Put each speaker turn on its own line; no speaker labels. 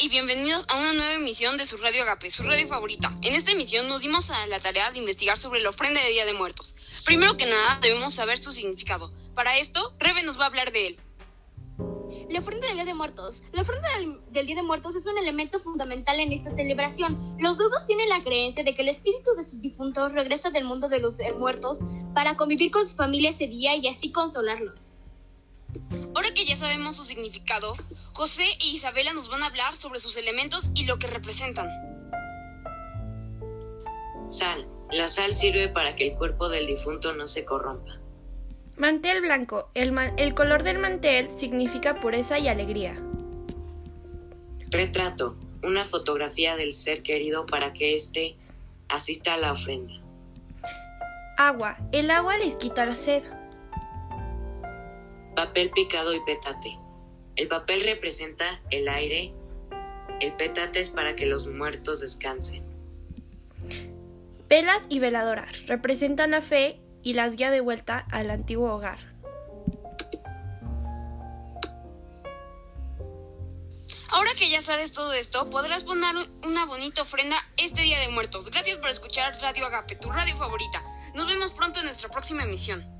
y bienvenidos a una nueva emisión de su Radio Agape, su radio favorita. En esta emisión nos dimos a la tarea de investigar sobre la ofrenda de Día de Muertos. Primero que nada, debemos saber su significado. Para esto, Rebe nos va a hablar de él.
La ofrenda del Día de Muertos. La ofrenda del, Día de Muertos es un elemento fundamental en esta celebración. Los dudos tienen la creencia de que el espíritu de sus difuntos regresa del mundo de los muertos para convivir con su familia ese día y así consolarlos.
Ahora que ya sabemos su significado, José e Isabela nos van a hablar sobre sus elementos y lo que representan.
Sal. La sal sirve para que el cuerpo del difunto no se corrompa.
Mantel blanco. El, el color del mantel significa pureza y alegría.
Retrato. Una fotografía del ser querido para que éste asista a la ofrenda.
Agua. El agua les quita la sed.
Papel picado y petate. El papel representa el aire, el petate es para que los muertos descansen.
Velas y veladoras representan la fe y las guía de vuelta al antiguo hogar.
Ahora que ya sabes todo esto, podrás poner una bonita ofrenda este Día de Muertos. Gracias por escuchar Radio Agape, tu radio favorita. Nos vemos pronto en nuestra próxima emisión.